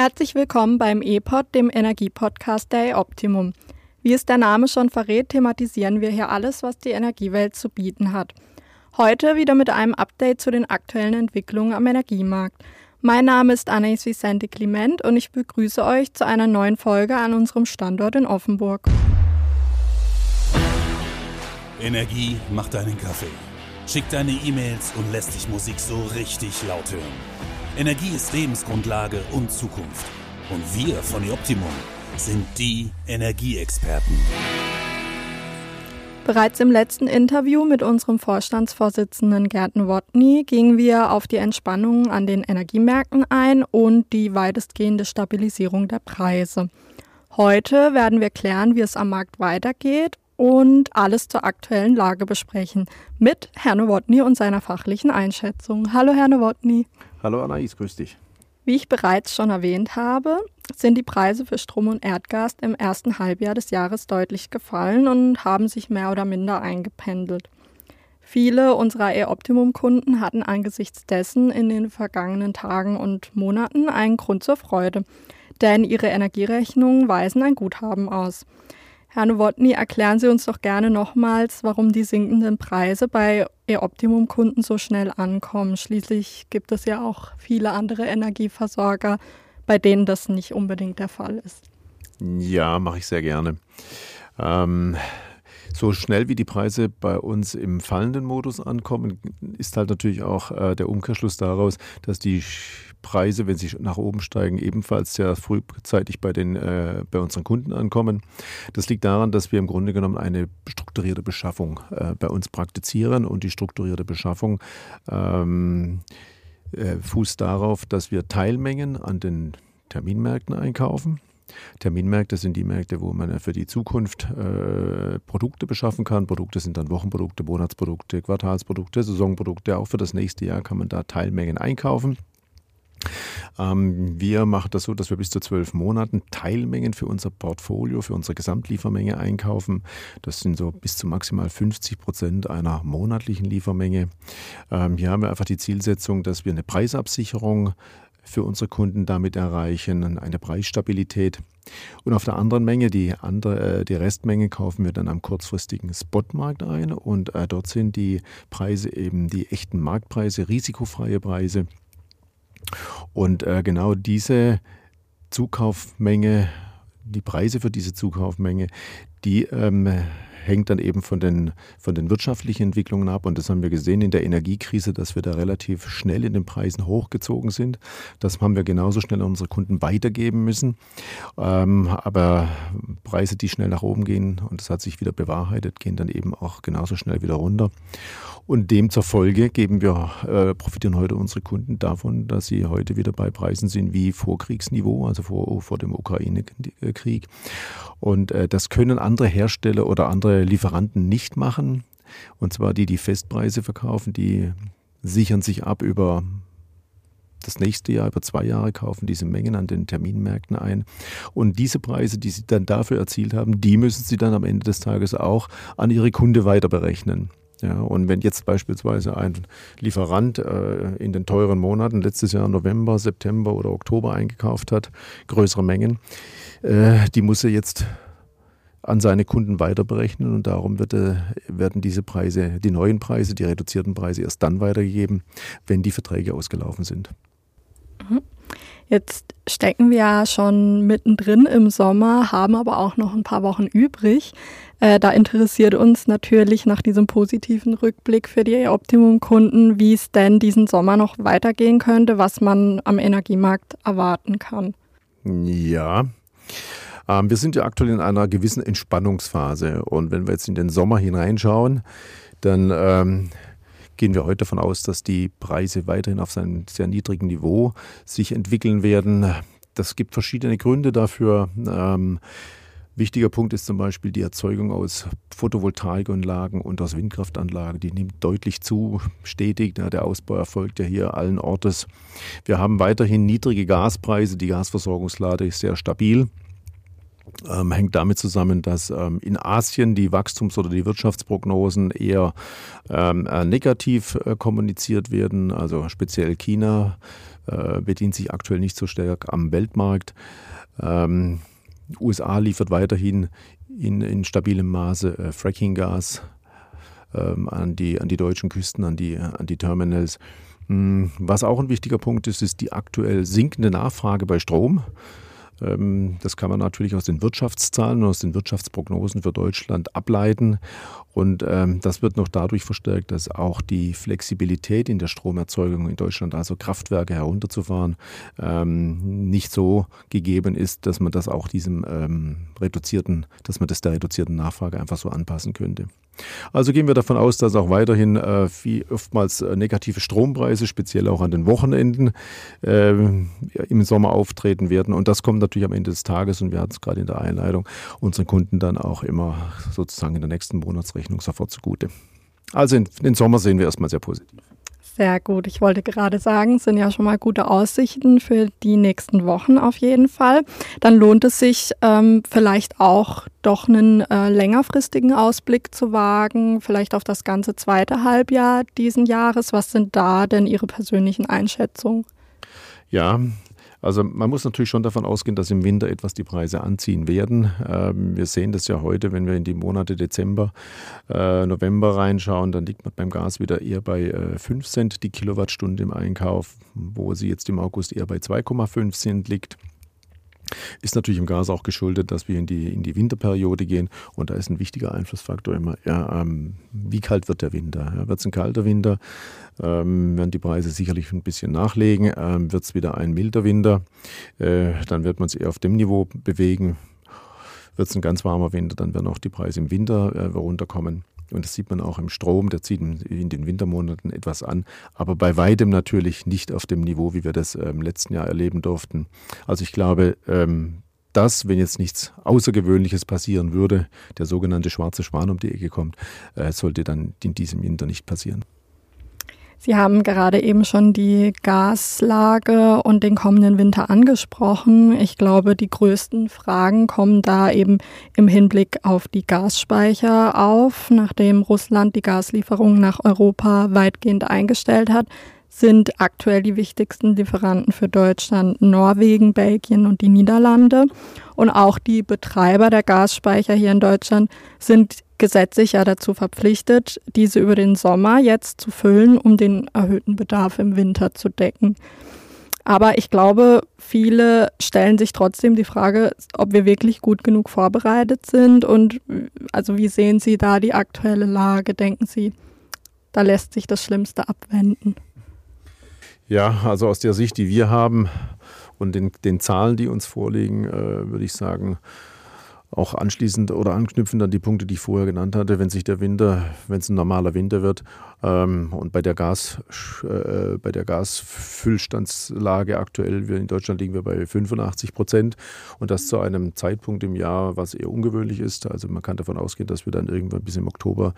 Herzlich willkommen beim E-Pod, dem Energiepodcast der E-Optimum. Wie es der Name schon verrät, thematisieren wir hier alles, was die Energiewelt zu bieten hat. Heute wieder mit einem Update zu den aktuellen Entwicklungen am Energiemarkt. Mein Name ist Anais Vicente Clement und ich begrüße euch zu einer neuen Folge an unserem Standort in Offenburg. Energie macht deinen Kaffee, schickt deine E-Mails und lässt dich Musik so richtig laut hören. Energie ist Lebensgrundlage und Zukunft. Und wir von Optimum sind die Energieexperten. Bereits im letzten Interview mit unserem Vorstandsvorsitzenden Gerd Nowotny gingen wir auf die Entspannung an den Energiemärkten ein und die weitestgehende Stabilisierung der Preise. Heute werden wir klären, wie es am Markt weitergeht und alles zur aktuellen Lage besprechen mit Herrn Nowotny und seiner fachlichen Einschätzung. Hallo, Herr Nowotny. Hallo Anais, grüß dich. Wie ich bereits schon erwähnt habe, sind die Preise für Strom und Erdgas im ersten Halbjahr des Jahres deutlich gefallen und haben sich mehr oder minder eingependelt. Viele unserer E-Optimum-Kunden hatten angesichts dessen in den vergangenen Tagen und Monaten einen Grund zur Freude, denn ihre Energierechnungen weisen ein Guthaben aus. Herr Nowotny, erklären Sie uns doch gerne nochmals, warum die sinkenden Preise bei E-Optimum-Kunden so schnell ankommen. Schließlich gibt es ja auch viele andere Energieversorger, bei denen das nicht unbedingt der Fall ist. Ja, mache ich sehr gerne. Ähm, so schnell wie die Preise bei uns im fallenden Modus ankommen, ist halt natürlich auch äh, der Umkehrschluss daraus, dass die Preise, wenn sie nach oben steigen, ebenfalls sehr frühzeitig bei, den, äh, bei unseren Kunden ankommen. Das liegt daran, dass wir im Grunde genommen eine strukturierte Beschaffung äh, bei uns praktizieren und die strukturierte Beschaffung ähm, äh, fußt darauf, dass wir Teilmengen an den Terminmärkten einkaufen. Terminmärkte sind die Märkte, wo man für die Zukunft äh, Produkte beschaffen kann. Produkte sind dann Wochenprodukte, Monatsprodukte, Quartalsprodukte, Saisonprodukte. Auch für das nächste Jahr kann man da Teilmengen einkaufen. Ähm, wir machen das so, dass wir bis zu zwölf Monaten Teilmengen für unser Portfolio, für unsere Gesamtliefermenge einkaufen. Das sind so bis zu maximal 50 Prozent einer monatlichen Liefermenge. Ähm, hier haben wir einfach die Zielsetzung, dass wir eine Preisabsicherung für unsere Kunden damit erreichen, eine Preisstabilität. Und auf der anderen Menge, die, andere, äh, die Restmenge, kaufen wir dann am kurzfristigen Spotmarkt ein. Und äh, dort sind die Preise eben die echten Marktpreise, risikofreie Preise. Und äh, genau diese Zukaufmenge, die Preise für diese Zukaufmenge, die ähm, hängt dann eben von den, von den wirtschaftlichen Entwicklungen ab. Und das haben wir gesehen in der Energiekrise, dass wir da relativ schnell in den Preisen hochgezogen sind. Das haben wir genauso schnell an unsere Kunden weitergeben müssen. Ähm, aber Preise, die schnell nach oben gehen, und das hat sich wieder bewahrheitet, gehen dann eben auch genauso schnell wieder runter. Und dem zur Folge geben wir, äh, profitieren heute unsere Kunden davon, dass sie heute wieder bei Preisen sind wie vor Kriegsniveau, also vor, vor dem Ukraine-Krieg. Und äh, das können andere Hersteller oder andere Lieferanten nicht machen. Und zwar die, die Festpreise verkaufen, die sichern sich ab über das nächste Jahr, über zwei Jahre kaufen diese Mengen an den Terminmärkten ein. Und diese Preise, die sie dann dafür erzielt haben, die müssen sie dann am Ende des Tages auch an ihre Kunde weiter berechnen. Ja, und wenn jetzt beispielsweise ein Lieferant äh, in den teuren Monaten letztes Jahr November, September oder Oktober eingekauft hat, größere Mengen, äh, die muss er jetzt an seine Kunden weiter berechnen und darum wird, äh, werden diese Preise, die neuen Preise, die reduzierten Preise erst dann weitergegeben, wenn die Verträge ausgelaufen sind. Jetzt stecken wir ja schon mittendrin im Sommer, haben aber auch noch ein paar Wochen übrig. Äh, da interessiert uns natürlich nach diesem positiven Rückblick für die Optimum-Kunden, wie es denn diesen Sommer noch weitergehen könnte, was man am Energiemarkt erwarten kann. Ja. Ähm, wir sind ja aktuell in einer gewissen Entspannungsphase und wenn wir jetzt in den Sommer hineinschauen, dann ähm, gehen wir heute davon aus, dass die Preise weiterhin auf seinem sehr niedrigen Niveau sich entwickeln werden. Das gibt verschiedene Gründe dafür. Ähm, Wichtiger Punkt ist zum Beispiel die Erzeugung aus Photovoltaikanlagen und aus Windkraftanlagen. Die nimmt deutlich zu, stetig. Der Ausbau erfolgt ja hier allen Ortes. Wir haben weiterhin niedrige Gaspreise. Die Gasversorgungslade ist sehr stabil. Ähm, hängt damit zusammen, dass ähm, in Asien die Wachstums- oder die Wirtschaftsprognosen eher ähm, äh, negativ äh, kommuniziert werden, also speziell China äh, bedient sich aktuell nicht so stark am Weltmarkt. Ähm, USA liefert weiterhin in, in stabilem Maße äh, Fracking-Gas ähm, an, die, an die deutschen Küsten, an die, an die Terminals. Hm, was auch ein wichtiger Punkt ist, ist die aktuell sinkende Nachfrage bei Strom. Ähm, das kann man natürlich aus den Wirtschaftszahlen und aus den Wirtschaftsprognosen für Deutschland ableiten. Und ähm, das wird noch dadurch verstärkt, dass auch die Flexibilität in der Stromerzeugung in Deutschland, also Kraftwerke herunterzufahren, ähm, nicht so gegeben ist, dass man das auch diesem reduzierten, dass man das der reduzierten Nachfrage einfach so anpassen könnte. Also gehen wir davon aus, dass auch weiterhin äh, wie oftmals äh, negative Strompreise, speziell auch an den Wochenenden, äh, im Sommer auftreten werden. Und das kommt natürlich am Ende des Tages, und wir hatten es gerade in der Einleitung, unseren Kunden dann auch immer sozusagen in der nächsten Monatsrechnung sofort zugute. Also den Sommer sehen wir erstmal sehr positiv. Sehr gut. Ich wollte gerade sagen, sind ja schon mal gute Aussichten für die nächsten Wochen auf jeden Fall. Dann lohnt es sich ähm, vielleicht auch doch einen äh, längerfristigen Ausblick zu wagen, vielleicht auf das ganze zweite Halbjahr diesen Jahres. Was sind da denn Ihre persönlichen Einschätzungen? Ja, also man muss natürlich schon davon ausgehen, dass im Winter etwas die Preise anziehen werden. Ähm, wir sehen das ja heute, wenn wir in die Monate Dezember, äh, November reinschauen, dann liegt man beim Gas wieder eher bei äh, 5 Cent die Kilowattstunde im Einkauf, wo sie jetzt im August eher bei 2,5 Cent liegt. Ist natürlich im Gas auch geschuldet, dass wir in die, in die Winterperiode gehen und da ist ein wichtiger Einflussfaktor immer, ja, ähm, wie kalt wird der Winter? Ja, wird es ein kalter Winter, ähm, werden die Preise sicherlich ein bisschen nachlegen. Ähm, wird es wieder ein milder Winter, äh, dann wird man es eher auf dem Niveau bewegen. Wird es ein ganz warmer Winter, dann werden auch die Preise im Winter äh, runterkommen. Und das sieht man auch im Strom, der zieht in den Wintermonaten etwas an, aber bei weitem natürlich nicht auf dem Niveau, wie wir das im ähm, letzten Jahr erleben durften. Also ich glaube, ähm, dass, wenn jetzt nichts Außergewöhnliches passieren würde, der sogenannte schwarze Schwan um die Ecke kommt, äh, sollte dann in diesem Winter nicht passieren. Sie haben gerade eben schon die Gaslage und den kommenden Winter angesprochen. Ich glaube, die größten Fragen kommen da eben im Hinblick auf die Gasspeicher auf. Nachdem Russland die Gaslieferungen nach Europa weitgehend eingestellt hat, sind aktuell die wichtigsten Lieferanten für Deutschland Norwegen, Belgien und die Niederlande. Und auch die Betreiber der Gasspeicher hier in Deutschland sind gesetzlich ja dazu verpflichtet, diese über den Sommer jetzt zu füllen, um den erhöhten Bedarf im Winter zu decken. Aber ich glaube, viele stellen sich trotzdem die Frage, ob wir wirklich gut genug vorbereitet sind und also wie sehen Sie da die aktuelle Lage? Denken Sie, da lässt sich das Schlimmste abwenden? Ja, also aus der Sicht, die wir haben und den, den Zahlen, die uns vorliegen, äh, würde ich sagen, auch anschließend oder anknüpfend an die Punkte, die ich vorher genannt hatte, wenn sich der Winter, wenn es ein normaler Winter wird ähm, und bei der Gas, äh, bei der Gasfüllstandslage aktuell, wir in Deutschland liegen wir bei 85 Prozent und das zu einem Zeitpunkt im Jahr, was eher ungewöhnlich ist. Also man kann davon ausgehen, dass wir dann irgendwann bis im Oktober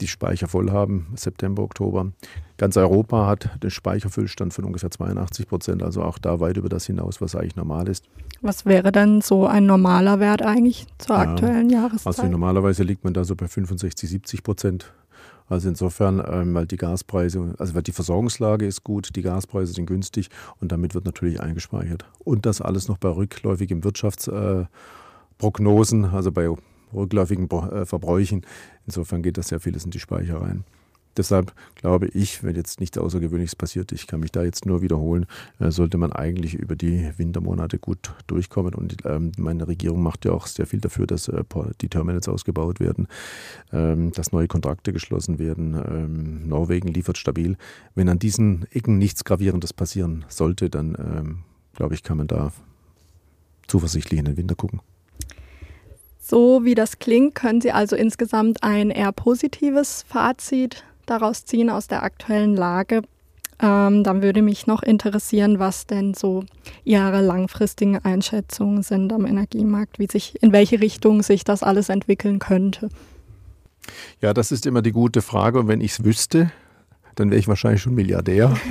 die Speicher voll haben, September, Oktober. Ganz Europa hat den Speicherfüllstand von ungefähr 82 Prozent, also auch da weit über das hinaus, was eigentlich normal ist. Was wäre dann so ein normaler Wert eigentlich zur aktuellen Jahreszeit? Also normalerweise liegt man da so bei 65, 70 Prozent. Also insofern, ähm, weil die Gaspreise, also weil die Versorgungslage ist gut, die Gaspreise sind günstig und damit wird natürlich eingespeichert. Und das alles noch bei rückläufigen Wirtschaftsprognosen, äh, also bei rückläufigen äh, Verbräuchen. Insofern geht das sehr vieles in die Speicher rein. Deshalb glaube ich, wenn jetzt nichts Außergewöhnliches passiert, ich kann mich da jetzt nur wiederholen, äh, sollte man eigentlich über die Wintermonate gut durchkommen. Und ähm, meine Regierung macht ja auch sehr viel dafür, dass äh, die Terminals ausgebaut werden, ähm, dass neue Kontrakte geschlossen werden. Ähm, Norwegen liefert stabil. Wenn an diesen Ecken nichts Gravierendes passieren sollte, dann glaube ich, kann man da zuversichtlich in den Winter gucken. So wie das klingt, können Sie also insgesamt ein eher positives Fazit daraus ziehen aus der aktuellen Lage. Ähm, dann würde mich noch interessieren, was denn so Ihre langfristigen Einschätzungen sind am Energiemarkt, wie sich, in welche Richtung sich das alles entwickeln könnte. Ja, das ist immer die gute Frage. Und wenn ich es wüsste, dann wäre ich wahrscheinlich schon Milliardär.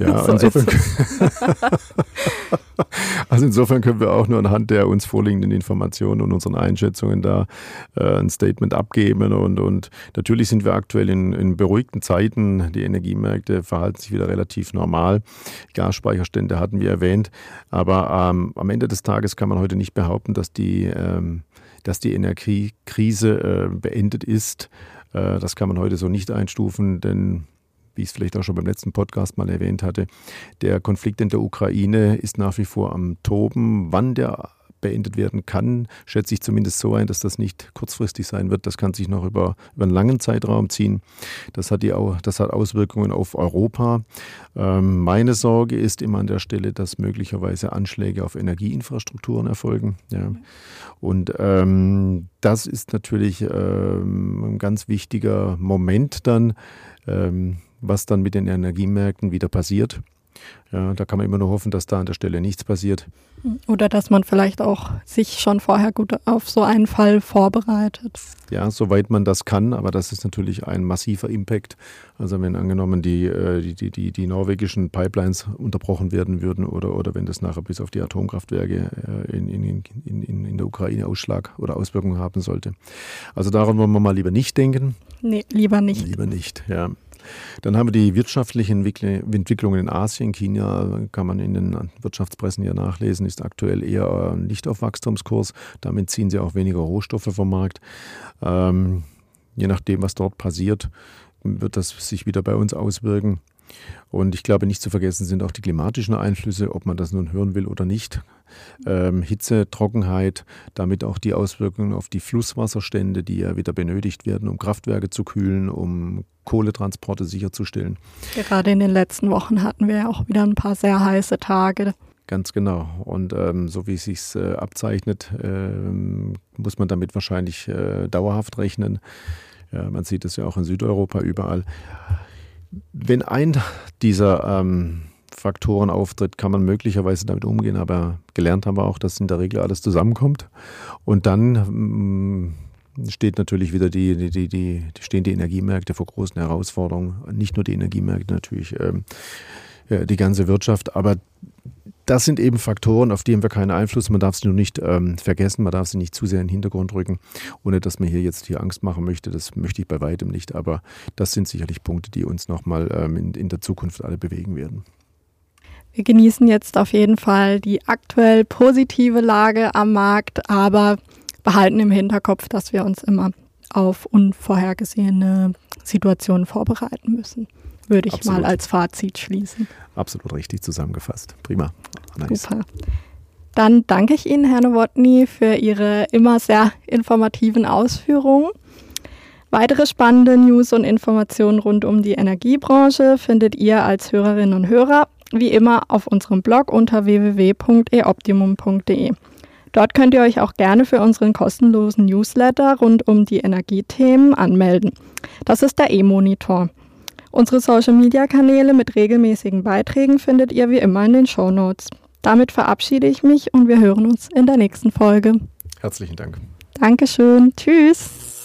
Ja, so insofern, also insofern können wir auch nur anhand der uns vorliegenden Informationen und unseren Einschätzungen da äh, ein Statement abgeben. Und, und natürlich sind wir aktuell in, in beruhigten Zeiten. Die Energiemärkte verhalten sich wieder relativ normal. Gasspeicherstände hatten wir erwähnt. Aber ähm, am Ende des Tages kann man heute nicht behaupten, dass die, ähm, dass die Energiekrise äh, beendet ist. Äh, das kann man heute so nicht einstufen, denn wie ich es vielleicht auch schon beim letzten Podcast mal erwähnt hatte, der Konflikt in der Ukraine ist nach wie vor am Toben. Wann der beendet werden kann, schätze ich zumindest so ein, dass das nicht kurzfristig sein wird. Das kann sich noch über, über einen langen Zeitraum ziehen. Das hat, die, das hat Auswirkungen auf Europa. Ähm, meine Sorge ist immer an der Stelle, dass möglicherweise Anschläge auf Energieinfrastrukturen erfolgen. Ja. Und ähm, das ist natürlich ähm, ein ganz wichtiger Moment dann, ähm, was dann mit den Energiemärkten wieder passiert. Ja, da kann man immer nur hoffen, dass da an der Stelle nichts passiert. Oder dass man vielleicht auch sich schon vorher gut auf so einen Fall vorbereitet. Ja, soweit man das kann, aber das ist natürlich ein massiver Impact. Also wenn angenommen die, äh, die, die, die, norwegischen Pipelines unterbrochen werden würden oder, oder wenn das nachher bis auf die Atomkraftwerke äh, in, in, in, in der Ukraine Ausschlag oder Auswirkungen haben sollte. Also daran wollen wir mal lieber nicht denken. Nee, lieber nicht. Lieber nicht, ja. Dann haben wir die wirtschaftlichen Entwicklungen in Asien. China kann man in den Wirtschaftspressen ja nachlesen, ist aktuell eher nicht auf Wachstumskurs. Damit ziehen sie auch weniger Rohstoffe vom Markt. Ähm, je nachdem, was dort passiert, wird das sich wieder bei uns auswirken. Und ich glaube, nicht zu vergessen sind auch die klimatischen Einflüsse, ob man das nun hören will oder nicht. Ähm, Hitze, Trockenheit, damit auch die Auswirkungen auf die Flusswasserstände, die ja wieder benötigt werden, um Kraftwerke zu kühlen, um Kohletransporte sicherzustellen. Gerade in den letzten Wochen hatten wir ja auch wieder ein paar sehr heiße Tage. Ganz genau. Und ähm, so wie es sich äh, abzeichnet, äh, muss man damit wahrscheinlich äh, dauerhaft rechnen. Ja, man sieht es ja auch in Südeuropa überall. Wenn ein dieser ähm, Faktoren auftritt, kann man möglicherweise damit umgehen, aber gelernt haben wir auch, dass in der Regel alles zusammenkommt. Und dann ähm, steht natürlich wieder die, die, die, die, stehen die Energiemärkte vor großen Herausforderungen. Nicht nur die Energiemärkte, natürlich ähm, die ganze Wirtschaft. Aber das sind eben Faktoren, auf die haben wir keinen Einfluss. Man darf sie nur nicht ähm, vergessen, man darf sie nicht zu sehr in den Hintergrund rücken, ohne dass man hier jetzt hier Angst machen möchte. Das möchte ich bei weitem nicht. Aber das sind sicherlich Punkte, die uns nochmal ähm, in, in der Zukunft alle bewegen werden. Wir genießen jetzt auf jeden Fall die aktuell positive Lage am Markt, aber behalten im Hinterkopf, dass wir uns immer auf unvorhergesehene Situationen vorbereiten müssen würde ich Absolut. mal als Fazit schließen. Absolut richtig zusammengefasst. Prima. Nice. Super. Dann danke ich Ihnen, Herr Nowotny, für Ihre immer sehr informativen Ausführungen. Weitere spannende News und Informationen rund um die Energiebranche findet ihr als Hörerinnen und Hörer wie immer auf unserem Blog unter www.eoptimum.de. Dort könnt ihr euch auch gerne für unseren kostenlosen Newsletter rund um die Energiethemen anmelden. Das ist der E-Monitor. Unsere Social-Media-Kanäle mit regelmäßigen Beiträgen findet ihr wie immer in den Show Notes. Damit verabschiede ich mich und wir hören uns in der nächsten Folge. Herzlichen Dank. Dankeschön. Tschüss.